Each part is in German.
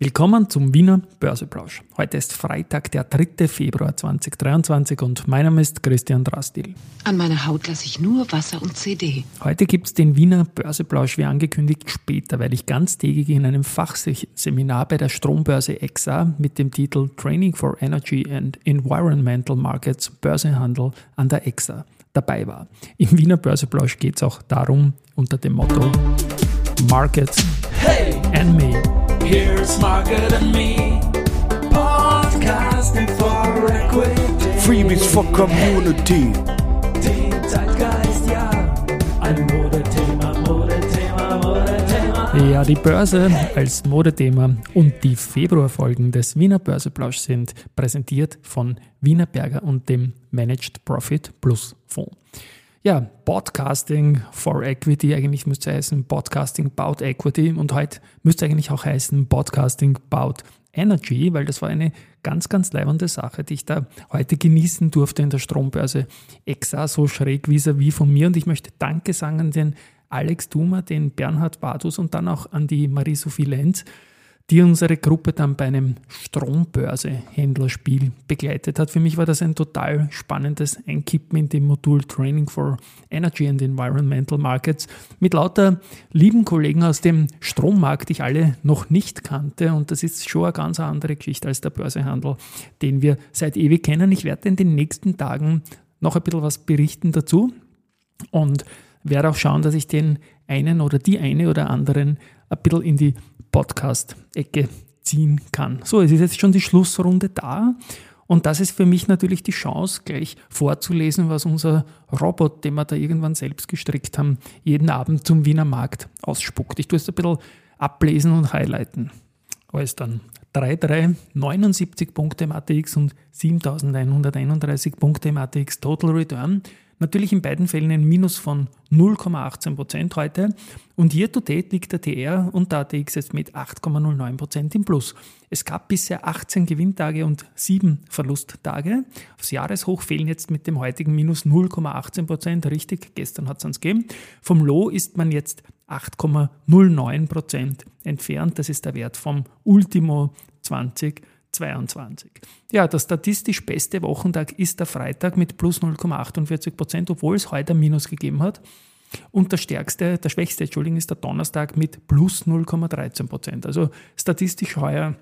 Willkommen zum Wiener Börseplausch. Heute ist Freitag, der 3. Februar 2023 und mein Name ist Christian Drastil. An meiner Haut lasse ich nur Wasser und CD. Heute gibt es den Wiener Börseplausch wie angekündigt später, weil ich ganztägig in einem Fachseminar bei der Strombörse EXA mit dem Titel Training for Energy and Environmental Markets Börsehandel an der EXA dabei war. Im Wiener Börseplausch geht es auch darum unter dem Motto Markets hey, and Me. Here's Market and Me. Podcasting for Equity. Freebies for Community. Zeitgeist, ja. Ein Modethema, Modethema, Modethema. Ja, die Börse als Modethema und die Februarfolgen des Wiener Börseplausch sind präsentiert von Wiener Berger und dem Managed Profit Plus Fonds ja, Podcasting for Equity, eigentlich müsste es heißen Podcasting about Equity. Und heute müsste eigentlich auch heißen Podcasting about Energy, weil das war eine ganz, ganz leibende Sache, die ich da heute genießen durfte in der Strombörse EXA, so schräg vis-à-vis von mir. Und ich möchte Danke sagen an den Alex Dumer, den Bernhard Badus und dann auch an die Marie-Sophie Lenz, die unsere Gruppe dann bei einem Strombörse-Händlerspiel begleitet hat. Für mich war das ein total spannendes Einkippen in dem Modul Training for Energy and Environmental Markets mit lauter lieben Kollegen aus dem Strommarkt, die ich alle noch nicht kannte. Und das ist schon eine ganz andere Geschichte als der Börsehandel, den wir seit ewig kennen. Ich werde in den nächsten Tagen noch ein bisschen was berichten dazu und werde auch schauen, dass ich den einen oder die eine oder anderen ein bisschen in die Podcast-Ecke ziehen kann. So, es ist jetzt schon die Schlussrunde da. Und das ist für mich natürlich die Chance, gleich vorzulesen, was unser Robot, den wir da irgendwann selbst gestrickt haben, jeden Abend zum Wiener Markt ausspuckt. Ich tue es ein bisschen ablesen und highlighten. Alles dann 3,3, 79 Punkte im ATX und 7131 Punkte im ATX Total Return. Natürlich in beiden Fällen ein Minus von 0,18% heute. Und year to date liegt der TR und der ATX jetzt mit 8,09% im Plus. Es gab bisher 18 Gewinntage und 7 Verlusttage. Aufs Jahreshoch fehlen jetzt mit dem heutigen Minus 0,18%. Richtig, gestern hat es uns gegeben. Vom Low ist man jetzt 8,09% entfernt. Das ist der Wert vom Ultimo 20. 22. Ja, der statistisch beste Wochentag ist der Freitag mit plus 0,48 Prozent, obwohl es heute ein Minus gegeben hat. Und der stärkste, der schwächste, Entschuldigung, ist der Donnerstag mit plus 0,13 Prozent. Also statistisch heuer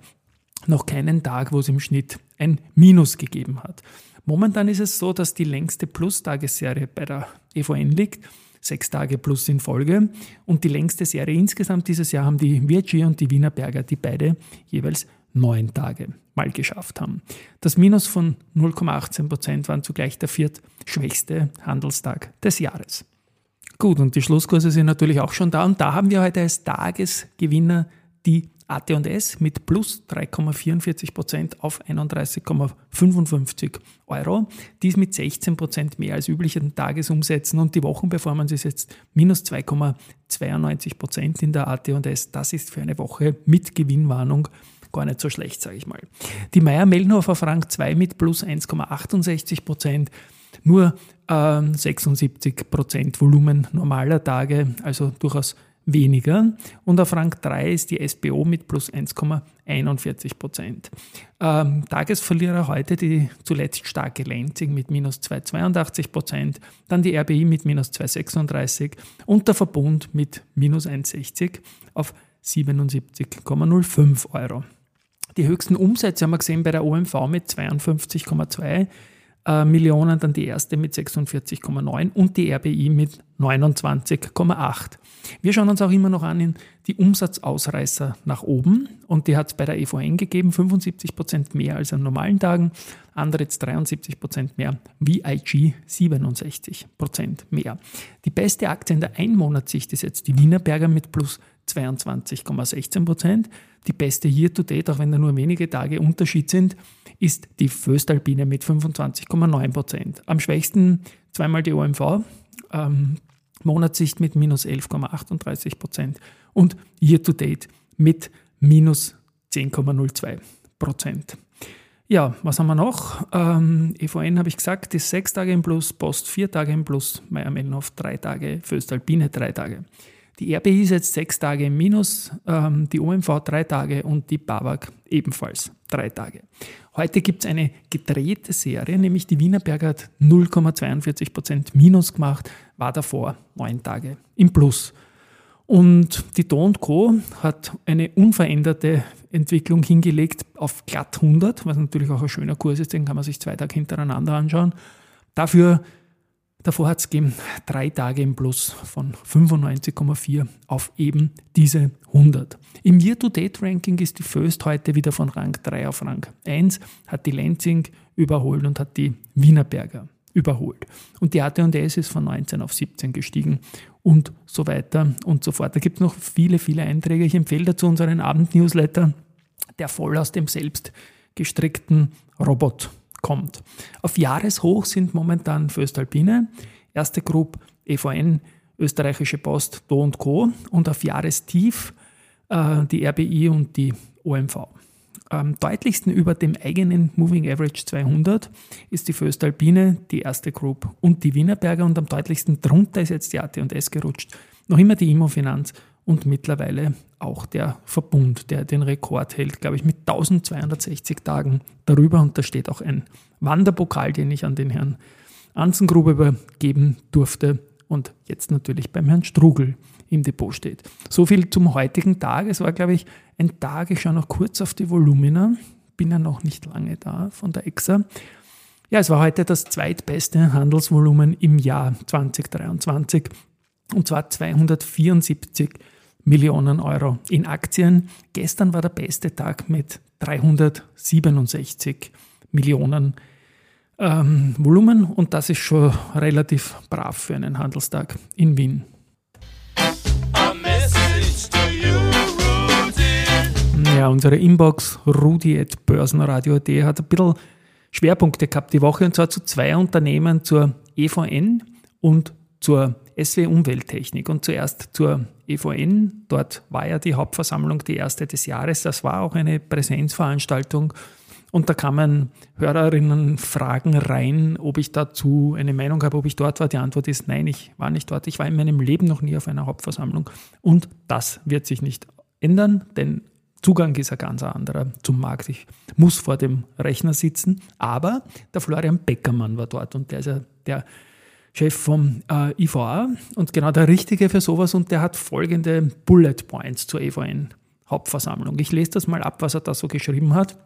noch keinen Tag, wo es im Schnitt ein Minus gegeben hat. Momentan ist es so, dass die längste Plus-Tagesserie bei der EVN liegt. Sechs Tage plus in Folge. Und die längste Serie insgesamt dieses Jahr haben die Virgi und die Wiener Berger, die beide jeweils neun Tage mal geschafft haben. Das Minus von 0,18 Prozent waren zugleich der viertschwächste Handelstag des Jahres. Gut, und die Schlusskurse sind natürlich auch schon da. Und da haben wir heute als Tagesgewinner die AT&S mit plus 3,44 Prozent auf 31,55 Euro. Dies mit 16 Prozent mehr als üblichen Tagesumsätzen und die Wochenperformance ist jetzt minus 2,92 Prozent in der AT&S. Das ist für eine Woche mit Gewinnwarnung gar nicht so schlecht, sage ich mal. Die Meier-Mellenhofer Frank 2 mit plus 1,68 Prozent, nur äh, 76 Prozent Volumen normaler Tage, also durchaus weniger. Und auf Frank 3 ist die SBO mit plus 1,41 Prozent. Ähm, Tagesverlierer heute die zuletzt starke Lenzing mit minus 2,82 Prozent, dann die RBI mit minus 2,36 und der Verbund mit minus 1,60 auf 77,05 Euro. Die höchsten Umsätze haben wir gesehen bei der OMV mit 52,2 äh, Millionen, dann die erste mit 46,9 und die RBI mit 29,8. Wir schauen uns auch immer noch an in die Umsatzausreißer nach oben und die hat es bei der EVN gegeben, 75 Prozent mehr als an normalen Tagen, andere jetzt 73 Prozent mehr, VIG 67 Prozent mehr. Die beste Aktie in der Einmonatssicht ist jetzt die Wienerberger mit plus 22,16 Prozent. Die beste Year to Date, auch wenn da nur wenige Tage Unterschied sind, ist die Föstalpine mit 25,9 Prozent. Am schwächsten zweimal die OMV, ähm, Monatssicht mit minus 11,38 Prozent und Year to Date mit minus 10,02 Prozent. Ja, was haben wir noch? Ähm, EVN habe ich gesagt, ist sechs Tage im Plus, Post vier Tage im Plus, Meier Mellenhof drei Tage, Föstalpine drei Tage. Die RBI ist jetzt sechs Tage im Minus, ähm, die OMV drei Tage und die BAWAG ebenfalls drei Tage. Heute gibt es eine gedrehte Serie, nämlich die Wienerberger hat 0,42% Minus gemacht, war davor neun Tage im Plus. Und die Do Co. hat eine unveränderte Entwicklung hingelegt auf glatt 100, was natürlich auch ein schöner Kurs ist, den kann man sich zwei Tage hintereinander anschauen. Dafür Davor hat es gegeben drei Tage im Plus von 95,4 auf eben diese 100. Im Year-to-Date-Ranking ist die Föst heute wieder von Rang 3 auf Rang 1, hat die Lenzing überholt und hat die Wienerberger überholt. Und die AT&S ist von 19 auf 17 gestiegen und so weiter und so fort. Da gibt es noch viele, viele Einträge. Ich empfehle dazu unseren Abend-Newsletter, der voll aus dem selbst gestrickten Robot kommt. Auf Jahreshoch sind momentan Föstalpine, erste Group EVN, Österreichische Post, Do und Co. und auf Jahrestief äh, die RBI und die OMV. Am deutlichsten über dem eigenen Moving Average 200 ist die Föstalpine, die erste Group und die Wienerberger und am deutlichsten drunter ist jetzt die AT&S gerutscht. Noch immer die Immofinanz und mittlerweile auch der Verbund, der den Rekord hält, glaube ich, mit 1260 Tagen darüber. Und da steht auch ein Wanderpokal, den ich an den Herrn Anzengruber übergeben durfte und jetzt natürlich beim Herrn Strugel im Depot steht. So viel zum heutigen Tag. Es war, glaube ich, ein Tag, ich schaue noch kurz auf die Volumina, bin ja noch nicht lange da von der EXA. Ja, es war heute das zweitbeste Handelsvolumen im Jahr 2023 und zwar 274 Millionen Euro in Aktien. Gestern war der beste Tag mit 367 Millionen ähm, Volumen und das ist schon relativ brav für einen Handelstag in Wien. Ja, unsere Inbox rudi.börsenradio.at hat ein bisschen Schwerpunkte gehabt die Woche und zwar zu zwei Unternehmen, zur EVN und zur SW Umwelttechnik und zuerst zur EVN. Dort war ja die Hauptversammlung die erste des Jahres. Das war auch eine Präsenzveranstaltung. Und da kamen Hörerinnen Fragen rein, ob ich dazu eine Meinung habe, ob ich dort war. Die Antwort ist nein, ich war nicht dort. Ich war in meinem Leben noch nie auf einer Hauptversammlung. Und das wird sich nicht ändern, denn Zugang ist ein ganz anderer zum Markt. Ich muss vor dem Rechner sitzen. Aber der Florian Beckermann war dort und der ist ja der Chef vom äh, IVA und genau der Richtige für sowas und der hat folgende Bullet Points zur EVN Hauptversammlung. Ich lese das mal ab, was er da so geschrieben hat.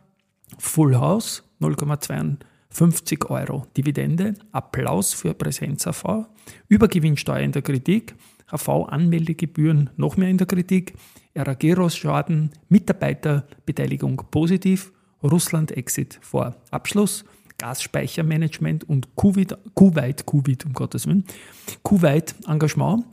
Full House 0,52 Euro Dividende, Applaus für Präsenz AV, Übergewinnsteuer in der Kritik, AV-Anmeldegebühren noch mehr in der Kritik, RAG-Schaden, Mitarbeiterbeteiligung positiv, Russland-Exit vor Abschluss, Gasspeichermanagement und Kuwait, Kuwait, um Gottes Willen, Kuwait Engagement,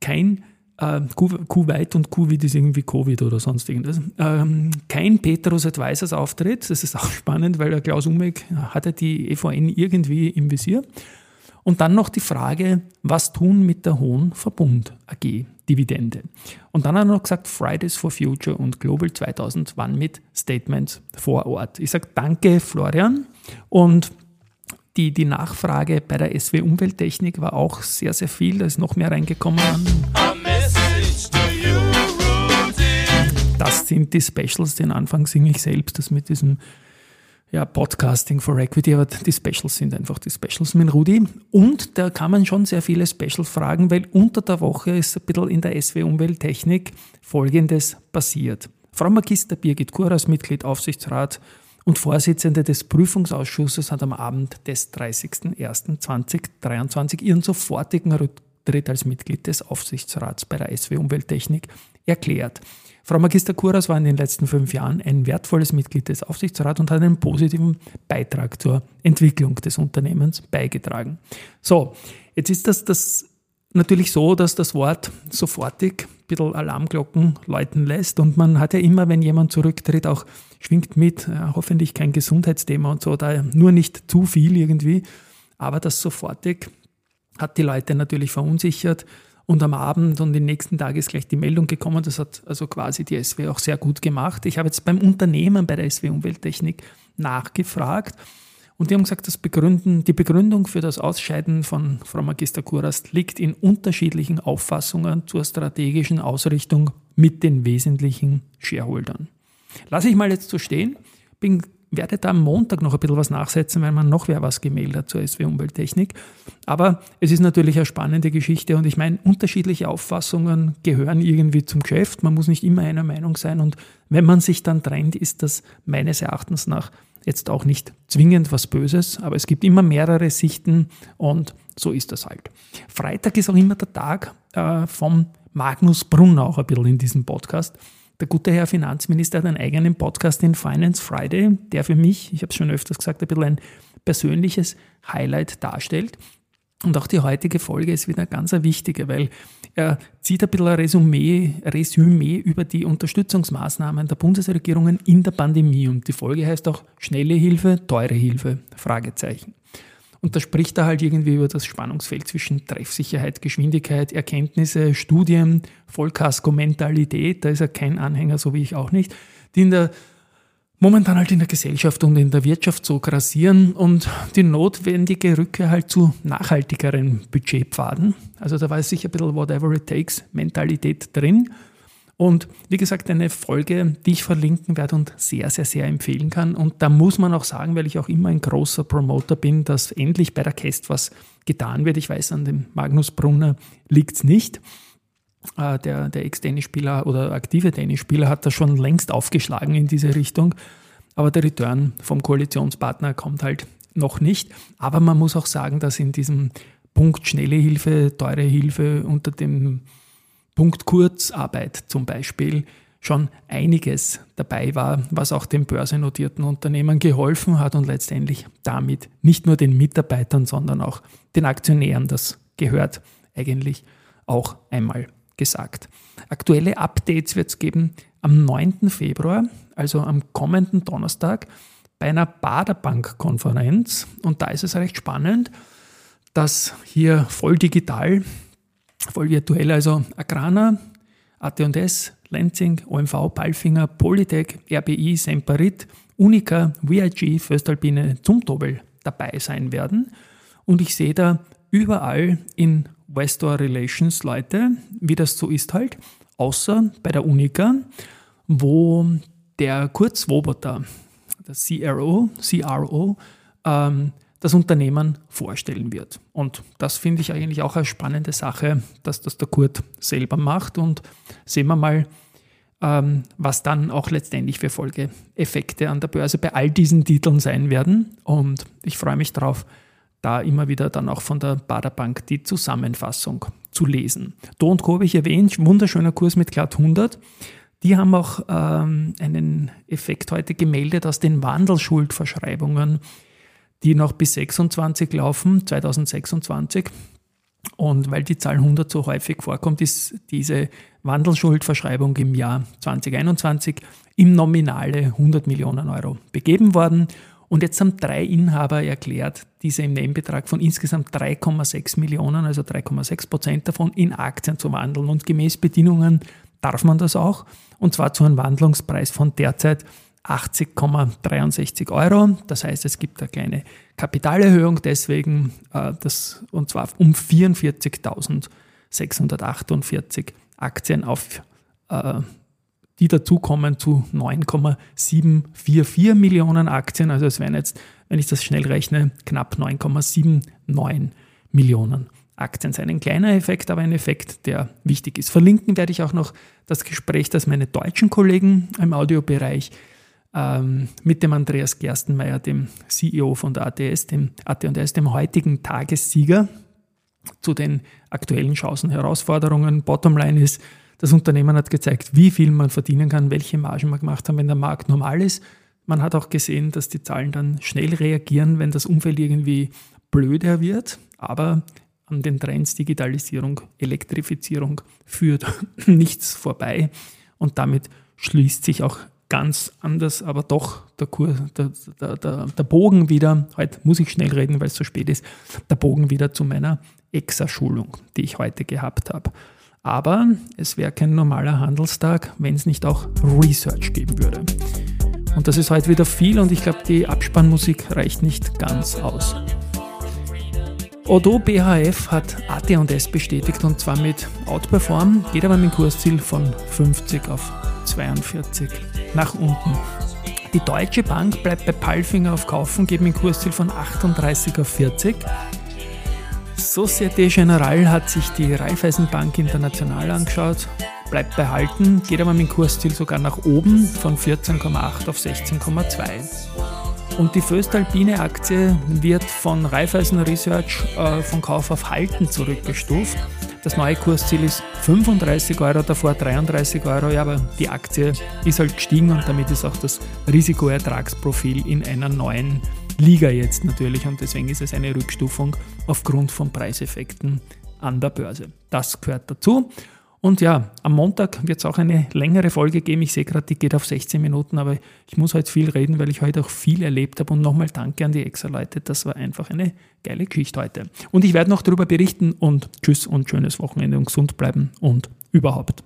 kein äh, Kuwait und Kuwait ist irgendwie Covid oder sonst irgendwas. Ähm, kein Petrus Advisors Auftritt, das ist auch spannend, weil der Klaus Umek hatte die EVN irgendwie im Visier. Und dann noch die Frage, was tun mit der Hohen Verbund AG Dividende? Und dann hat er noch gesagt, Fridays for Future und Global 2000 waren mit Statements vor Ort. Ich sage danke, Florian. Und die, die Nachfrage bei der SW Umwelttechnik war auch sehr, sehr viel. Da ist noch mehr reingekommen. Das sind die Specials, den Anfang singe ich selbst, das mit diesem ja, Podcasting for Equity, aber die Specials sind einfach die Specials mit Rudi. Und da kann man schon sehr viele Special fragen, weil unter der Woche ist ein bisschen in der SW Umwelttechnik Folgendes passiert. Frau Magister Birgit Kuras, Mitglied Aufsichtsrat und Vorsitzende des Prüfungsausschusses, hat am Abend des 30.01.2023 ihren sofortigen Rücktritt als Mitglied des Aufsichtsrats bei der SW Umwelttechnik erklärt. Frau Magister Kuras war in den letzten fünf Jahren ein wertvolles Mitglied des Aufsichtsrats und hat einen positiven Beitrag zur Entwicklung des Unternehmens beigetragen. So, jetzt ist das, das natürlich so, dass das Wort sofortig ein bisschen Alarmglocken läuten lässt und man hat ja immer, wenn jemand zurücktritt, auch schwingt mit, ja, hoffentlich kein Gesundheitsthema und so, da nur nicht zu viel irgendwie, aber das sofortig hat die Leute natürlich verunsichert und am Abend und den nächsten Tag ist gleich die Meldung gekommen. Das hat also quasi die SW auch sehr gut gemacht. Ich habe jetzt beim Unternehmen bei der SW Umwelttechnik nachgefragt Und die haben gesagt, das Begründen, die Begründung für das Ausscheiden von Frau Magister Kurast liegt in unterschiedlichen Auffassungen zur strategischen Ausrichtung mit den wesentlichen Shareholdern. Lasse ich mal jetzt so stehen, bin werde da am Montag noch ein bisschen was nachsetzen, weil man noch wer was gemeldet hat zur SW Umwelttechnik. Aber es ist natürlich eine spannende Geschichte und ich meine, unterschiedliche Auffassungen gehören irgendwie zum Geschäft. Man muss nicht immer einer Meinung sein und wenn man sich dann trennt, ist das meines Erachtens nach jetzt auch nicht zwingend was Böses, aber es gibt immer mehrere Sichten und so ist das halt. Freitag ist auch immer der Tag äh, vom Magnus Brunner auch ein bisschen in diesem Podcast. Der gute Herr Finanzminister hat einen eigenen Podcast, den Finance Friday, der für mich, ich habe es schon öfters gesagt, ein bisschen ein persönliches Highlight darstellt. Und auch die heutige Folge ist wieder ganz eine wichtige, weil er zieht ein bisschen ein Resümee, Resümee über die Unterstützungsmaßnahmen der Bundesregierungen in der Pandemie. Und die Folge heißt auch schnelle Hilfe, teure Hilfe, Fragezeichen. Und da spricht er halt irgendwie über das Spannungsfeld zwischen Treffsicherheit, Geschwindigkeit, Erkenntnisse, Studien, Vollkasko-Mentalität. Da ist er kein Anhänger, so wie ich auch nicht, die in der momentan halt in der Gesellschaft und in der Wirtschaft so grassieren und die notwendige Rückkehr halt zu nachhaltigeren Budgetpfaden. Also da war sicher ein bisschen whatever it takes Mentalität drin. Und wie gesagt, eine Folge, die ich verlinken werde und sehr, sehr, sehr empfehlen kann. Und da muss man auch sagen, weil ich auch immer ein großer Promoter bin, dass endlich bei der Käst was getan wird. Ich weiß, an dem Magnus Brunner liegt es nicht. Äh, der, der Ex-Tennisspieler oder aktive Tennisspieler hat da schon längst aufgeschlagen in diese Richtung. Aber der Return vom Koalitionspartner kommt halt noch nicht. Aber man muss auch sagen, dass in diesem Punkt schnelle Hilfe, teure Hilfe unter dem Punkt Kurzarbeit zum Beispiel schon einiges dabei war, was auch den börsennotierten Unternehmen geholfen hat und letztendlich damit nicht nur den Mitarbeitern, sondern auch den Aktionären. Das gehört eigentlich auch einmal gesagt. Aktuelle Updates wird es geben am 9. Februar, also am kommenden Donnerstag, bei einer Baderbank-Konferenz. Und da ist es recht spannend, dass hier voll digital voll virtuell, also Agrana, AT&S, Lenzing, OMV, Palfinger, Polytech, RBI, Semperit, Unica, VIG, Föstalpine, Zumtobel dabei sein werden. Und ich sehe da überall in Investor Relations Leute, wie das so ist halt, außer bei der Unica, wo der Kurt Swoboda, der CRO, CRO ähm, das Unternehmen vorstellen wird. Und das finde ich eigentlich auch eine spannende Sache, dass das der Kurt selber macht. Und sehen wir mal, ähm, was dann auch letztendlich für Folgeeffekte an der Börse bei all diesen Titeln sein werden. Und ich freue mich darauf, da immer wieder dann auch von der Baderbank die Zusammenfassung zu lesen. Do und Co. habe ich erwähnt, wunderschöner Kurs mit glatt 100. Die haben auch ähm, einen Effekt heute gemeldet aus den Wandelschuldverschreibungen die noch bis 26 laufen, 2026. Und weil die Zahl 100 so häufig vorkommt, ist diese Wandelschuldverschreibung im Jahr 2021 im Nominale 100 Millionen Euro begeben worden. Und jetzt haben drei Inhaber erklärt, diese im Nebenbetrag von insgesamt 3,6 Millionen, also 3,6 Prozent davon, in Aktien zu wandeln. Und gemäß Bedingungen darf man das auch. Und zwar zu einem Wandlungspreis von derzeit 80,63 Euro. Das heißt, es gibt eine kleine Kapitalerhöhung deswegen, äh, das, und zwar um 44.648 Aktien auf äh, die dazukommen zu 9,744 Millionen Aktien. Also es wären jetzt, wenn ich das schnell rechne, knapp 9,79 Millionen Aktien sein. Ein kleiner Effekt, aber ein Effekt, der wichtig ist. Verlinken werde ich auch noch das Gespräch, das meine deutschen Kollegen im Audiobereich ähm, mit dem Andreas Gerstenmeier, dem CEO von der ATS, dem AT&S, dem heutigen Tagessieger, zu den aktuellen Chancen, Herausforderungen. Bottomline ist, das Unternehmen hat gezeigt, wie viel man verdienen kann, welche Margen man gemacht hat, wenn der Markt normal ist. Man hat auch gesehen, dass die Zahlen dann schnell reagieren, wenn das Umfeld irgendwie blöder wird. Aber an den Trends Digitalisierung, Elektrifizierung führt nichts vorbei. Und damit schließt sich auch ganz anders, aber doch der, Kur, der, der, der, der Bogen wieder, heute muss ich schnell reden, weil es so spät ist, der Bogen wieder zu meiner EXA-Schulung, die ich heute gehabt habe. Aber es wäre kein normaler Handelstag, wenn es nicht auch Research geben würde. Und das ist heute wieder viel und ich glaube, die Abspannmusik reicht nicht ganz aus. Odo BHF hat AT&S bestätigt und zwar mit Outperform, geht aber mit dem Kursziel von 50 auf 42 nach unten. Die Deutsche Bank bleibt bei Palfinger auf Kaufen, geht mit dem Kursziel von 38 auf 40. Societe Generale hat sich die Raiffeisenbank International angeschaut, bleibt behalten, geht aber mit dem Kursziel sogar nach oben von 14,8 auf 16,2. Und die Föstalpine Aktie wird von Raiffeisen Research äh, von Kauf auf Halten zurückgestuft. Das neue Kursziel ist 35 Euro, davor 33 Euro. Ja, aber die Aktie ist halt gestiegen und damit ist auch das Risikoertragsprofil in einer neuen Liga jetzt natürlich. Und deswegen ist es eine Rückstufung aufgrund von Preiseffekten an der Börse. Das gehört dazu. Und ja, am Montag wird es auch eine längere Folge geben. Ich sehe gerade, die geht auf 16 Minuten, aber ich muss heute viel reden, weil ich heute auch viel erlebt habe. Und nochmal danke an die Extra-Leute. Das war einfach eine geile Geschichte heute. Und ich werde noch darüber berichten und tschüss und schönes Wochenende und gesund bleiben und überhaupt.